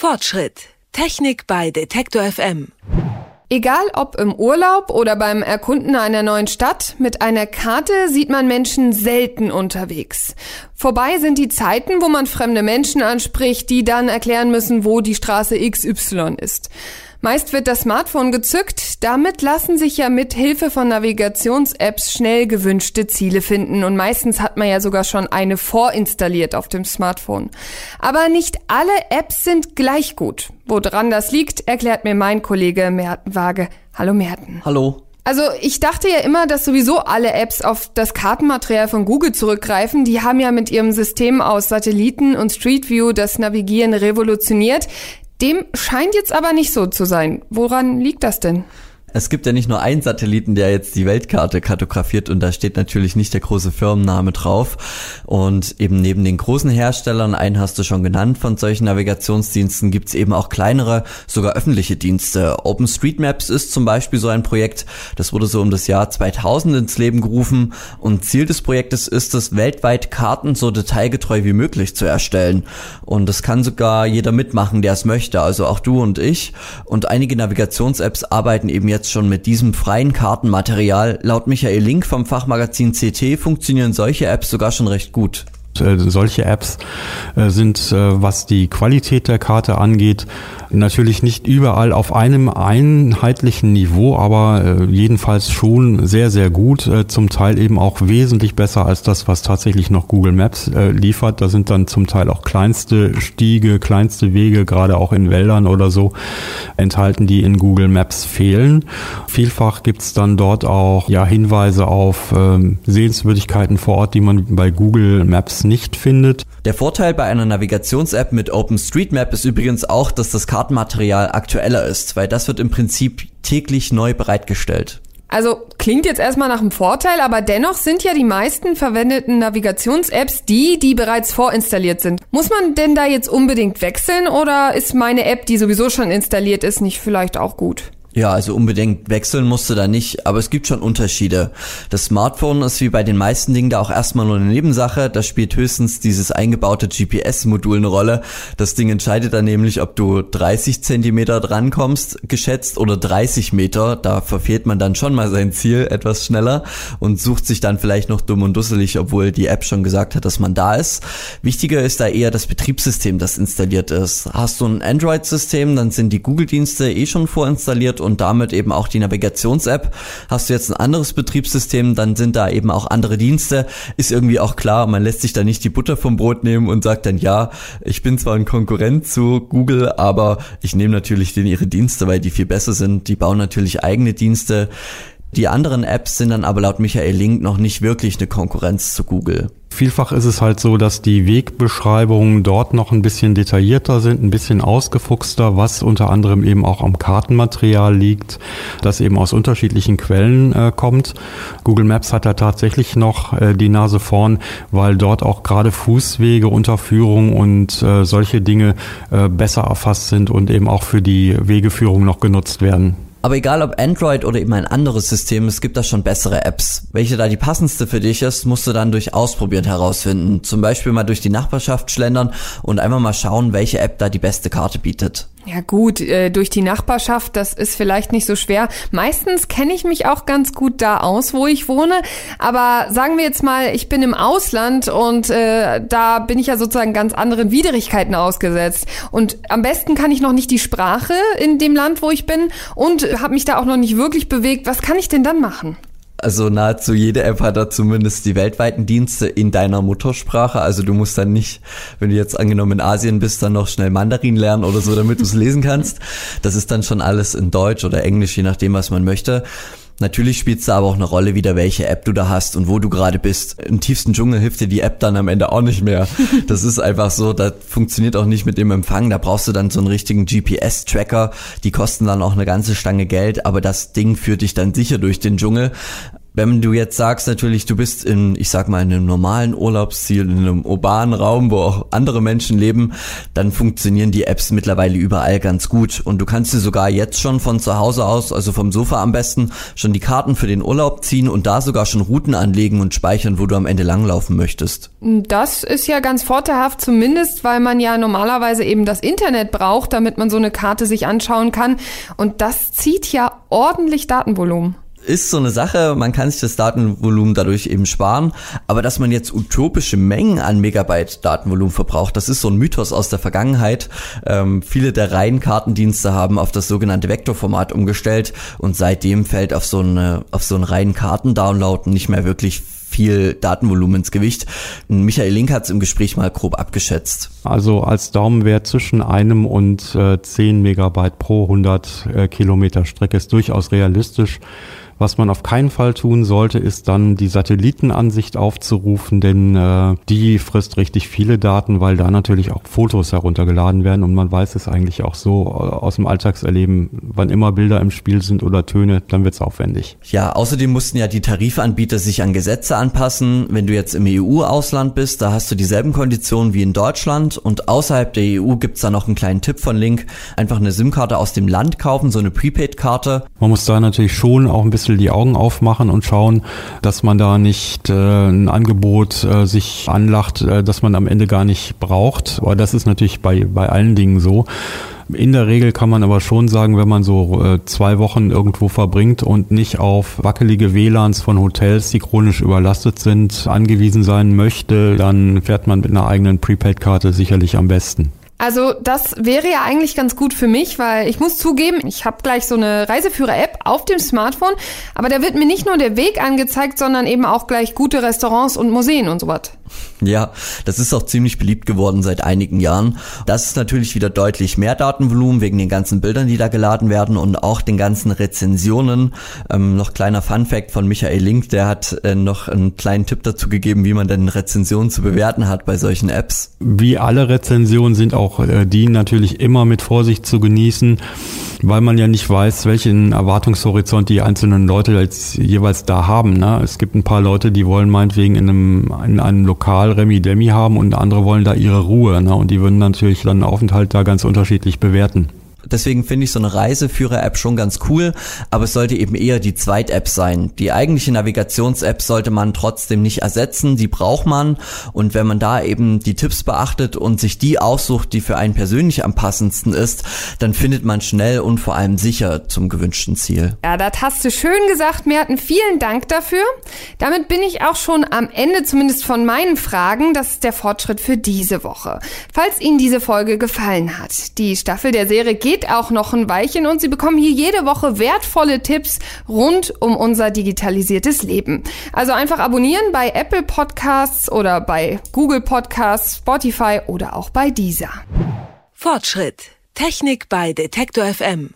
Fortschritt. Technik bei Detektor FM. Egal ob im Urlaub oder beim Erkunden einer neuen Stadt, mit einer Karte sieht man Menschen selten unterwegs. Vorbei sind die Zeiten, wo man fremde Menschen anspricht, die dann erklären müssen, wo die Straße XY ist. Meist wird das Smartphone gezückt. Damit lassen sich ja mit Hilfe von Navigations-Apps schnell gewünschte Ziele finden. Und meistens hat man ja sogar schon eine vorinstalliert auf dem Smartphone. Aber nicht alle Apps sind gleich gut. Woran das liegt, erklärt mir mein Kollege Merten Waage. Hallo Merten. Hallo. Also ich dachte ja immer, dass sowieso alle Apps auf das Kartenmaterial von Google zurückgreifen. Die haben ja mit ihrem System aus Satelliten und Street View das Navigieren revolutioniert. Dem scheint jetzt aber nicht so zu sein. Woran liegt das denn? Es gibt ja nicht nur einen Satelliten, der jetzt die Weltkarte kartografiert und da steht natürlich nicht der große Firmenname drauf. Und eben neben den großen Herstellern, einen hast du schon genannt von solchen Navigationsdiensten, gibt's eben auch kleinere, sogar öffentliche Dienste. OpenStreetMaps ist zum Beispiel so ein Projekt, das wurde so um das Jahr 2000 ins Leben gerufen und Ziel des Projektes ist es, weltweit Karten so detailgetreu wie möglich zu erstellen. Und das kann sogar jeder mitmachen, der es möchte, also auch du und ich. Und einige Navigations-Apps arbeiten eben jetzt jetzt schon mit diesem freien Kartenmaterial. Laut Michael Link vom Fachmagazin CT funktionieren solche Apps sogar schon recht gut. Äh, solche Apps äh, sind, äh, was die Qualität der Karte angeht, natürlich nicht überall auf einem einheitlichen Niveau, aber jedenfalls schon sehr, sehr gut, zum Teil eben auch wesentlich besser als das, was tatsächlich noch Google Maps liefert. Da sind dann zum Teil auch kleinste Stiege, kleinste Wege, gerade auch in Wäldern oder so, enthalten, die in Google Maps fehlen. Vielfach gibt es dann dort auch ja, Hinweise auf ähm, Sehenswürdigkeiten vor Ort, die man bei Google Maps nicht findet. Der Vorteil bei einer Navigations-App mit OpenStreetMap ist übrigens auch, dass das Kartenmaterial aktueller ist, weil das wird im Prinzip täglich neu bereitgestellt. Also klingt jetzt erstmal nach einem Vorteil, aber dennoch sind ja die meisten verwendeten Navigations-Apps die, die bereits vorinstalliert sind. Muss man denn da jetzt unbedingt wechseln oder ist meine App, die sowieso schon installiert ist, nicht vielleicht auch gut? Ja, also unbedingt wechseln musst du da nicht, aber es gibt schon Unterschiede. Das Smartphone ist wie bei den meisten Dingen da auch erstmal nur eine Nebensache. Da spielt höchstens dieses eingebaute GPS-Modul eine Rolle. Das Ding entscheidet dann nämlich, ob du 30 Zentimeter drankommst, geschätzt, oder 30 Meter. Da verfehlt man dann schon mal sein Ziel etwas schneller und sucht sich dann vielleicht noch dumm und dusselig, obwohl die App schon gesagt hat, dass man da ist. Wichtiger ist da eher das Betriebssystem, das installiert ist. Hast du ein Android-System, dann sind die Google-Dienste eh schon vorinstalliert und damit eben auch die Navigations-App. Hast du jetzt ein anderes Betriebssystem, dann sind da eben auch andere Dienste. Ist irgendwie auch klar, man lässt sich da nicht die Butter vom Brot nehmen und sagt dann, ja, ich bin zwar ein Konkurrent zu Google, aber ich nehme natürlich denen ihre Dienste, weil die viel besser sind. Die bauen natürlich eigene Dienste. Die anderen Apps sind dann aber laut Michael Link noch nicht wirklich eine Konkurrenz zu Google. Vielfach ist es halt so, dass die Wegbeschreibungen dort noch ein bisschen detaillierter sind, ein bisschen ausgefuchster, was unter anderem eben auch am Kartenmaterial liegt, das eben aus unterschiedlichen Quellen äh, kommt. Google Maps hat da tatsächlich noch äh, die Nase vorn, weil dort auch gerade Fußwege, Unterführung und äh, solche Dinge äh, besser erfasst sind und eben auch für die Wegeführung noch genutzt werden. Aber egal ob Android oder eben ein anderes System, es gibt da schon bessere Apps. Welche da die passendste für dich ist, musst du dann durch Ausprobieren herausfinden. Zum Beispiel mal durch die Nachbarschaft schlendern und einfach mal schauen, welche App da die beste Karte bietet. Ja gut, äh, durch die Nachbarschaft, das ist vielleicht nicht so schwer. Meistens kenne ich mich auch ganz gut da aus, wo ich wohne. Aber sagen wir jetzt mal, ich bin im Ausland und äh, da bin ich ja sozusagen ganz anderen Widrigkeiten ausgesetzt. Und am besten kann ich noch nicht die Sprache in dem Land, wo ich bin und habe mich da auch noch nicht wirklich bewegt. Was kann ich denn dann machen? Also nahezu jede App hat da zumindest die weltweiten Dienste in deiner Muttersprache. Also du musst dann nicht, wenn du jetzt angenommen in Asien bist, dann noch schnell Mandarin lernen oder so, damit du es lesen kannst. Das ist dann schon alles in Deutsch oder Englisch, je nachdem, was man möchte. Natürlich spielt es da aber auch eine Rolle wieder, welche App du da hast und wo du gerade bist. Im tiefsten Dschungel hilft dir die App dann am Ende auch nicht mehr. Das ist einfach so, das funktioniert auch nicht mit dem Empfang. Da brauchst du dann so einen richtigen GPS-Tracker. Die kosten dann auch eine ganze Stange Geld, aber das Ding führt dich dann sicher durch den Dschungel Wenn du jetzt sagst, natürlich, du bist in, ich sag mal, in einem normalen Urlaubsziel, in einem urbanen Raum, wo auch andere Menschen leben, dann funktionieren die Apps mittlerweile überall ganz gut. Und du kannst dir sogar jetzt schon von zu Hause aus, also vom Sofa am besten, schon die Karten für den Urlaub ziehen und da sogar schon Routen anlegen und speichern, wo du am Ende langlaufen möchtest. Das ist ja ganz vorteilhaft, zumindest weil man ja normalerweise eben das Internet braucht, damit man so eine Karte sich anschauen kann. Und das zieht ja ordentlich Datenvolumen ist so eine Sache, man kann sich das Datenvolumen dadurch eben sparen, aber dass man jetzt utopische Mengen an Megabyte Datenvolumen verbraucht, das ist so ein Mythos aus der Vergangenheit. Ähm, viele der Reihenkartendienste haben auf das sogenannte Vektorformat umgestellt und seitdem fällt auf so eine, auf so einen reinen Kartendownload nicht mehr wirklich viel Datenvolumen ins Gewicht. Michael Link hat es im Gespräch mal grob abgeschätzt. Also als Daumenwert zwischen einem und äh, 10 Megabyte pro 100 äh, Kilometer Strecke ist durchaus realistisch. Was man auf keinen Fall tun sollte, ist dann die Satellitenansicht aufzurufen, denn äh, die frisst richtig viele Daten, weil da natürlich auch Fotos heruntergeladen werden und man weiß es eigentlich auch so äh, aus dem Alltagserleben, wann immer Bilder im Spiel sind oder Töne, dann wird's aufwendig. Ja, außerdem mussten ja die Tarifanbieter sich an Gesetze anpassen. Wenn du jetzt im EU-Ausland bist, da hast du dieselben Konditionen wie in Deutschland und außerhalb der EU gibt's da noch einen kleinen Tipp von Link. Einfach eine SIM-Karte aus dem Land kaufen, so eine Prepaid-Karte. Man muss da natürlich schon auch ein bisschen die Augen aufmachen und schauen, dass man da nicht äh, ein Angebot äh, sich anlacht, äh, das man am Ende gar nicht braucht. Aber das ist natürlich bei, bei allen Dingen so. In der Regel kann man aber schon sagen, wenn man so äh, zwei Wochen irgendwo verbringt und nicht auf wackelige WLANs von Hotels, die chronisch überlastet sind, angewiesen sein möchte, dann fährt man mit einer eigenen Prepaid-Karte sicherlich am besten. Also das wäre ja eigentlich ganz gut für mich, weil ich muss zugeben, ich habe gleich so eine Reiseführer-App auf dem Smartphone, aber da wird mir nicht nur der Weg angezeigt, sondern eben auch gleich gute Restaurants und Museen und sowas. Ja, das ist auch ziemlich beliebt geworden seit einigen Jahren. Das ist natürlich wieder deutlich mehr Datenvolumen wegen den ganzen Bildern, die da geladen werden und auch den ganzen Rezensionen. Ähm, noch kleiner Fun Fact von Michael Link, der hat äh, noch einen kleinen Tipp dazu gegeben, wie man denn Rezensionen zu bewerten hat bei solchen Apps. Wie alle Rezensionen sind auch äh, die natürlich immer mit Vorsicht zu genießen, weil man ja nicht weiß, welchen Erwartungshorizont die einzelnen Leute jetzt jeweils da haben. Ne? Es gibt ein paar Leute, die wollen meinetwegen in einem, in einem Lokal Remi Demi haben und andere wollen da ihre Ruhe. Ne? Und die würden natürlich dann Aufenthalt da ganz unterschiedlich bewerten. Deswegen finde ich so eine Reiseführer-App schon ganz cool, aber es sollte eben eher die Zweit-App sein. Die eigentliche Navigations-App sollte man trotzdem nicht ersetzen, die braucht man. Und wenn man da eben die Tipps beachtet und sich die aussucht, die für einen persönlich am passendsten ist, dann findet man schnell und vor allem sicher zum gewünschten Ziel. Ja, das hast du schön gesagt, Merten. Vielen Dank dafür. Damit bin ich auch schon am Ende zumindest von meinen Fragen. Das ist der Fortschritt für diese Woche. Falls Ihnen diese Folge gefallen hat, die Staffel der Serie geht geht auch noch ein Weilchen und Sie bekommen hier jede Woche wertvolle Tipps rund um unser digitalisiertes Leben. Also einfach abonnieren bei Apple Podcasts oder bei Google Podcasts, Spotify oder auch bei dieser. Fortschritt. Technik bei Detektor FM.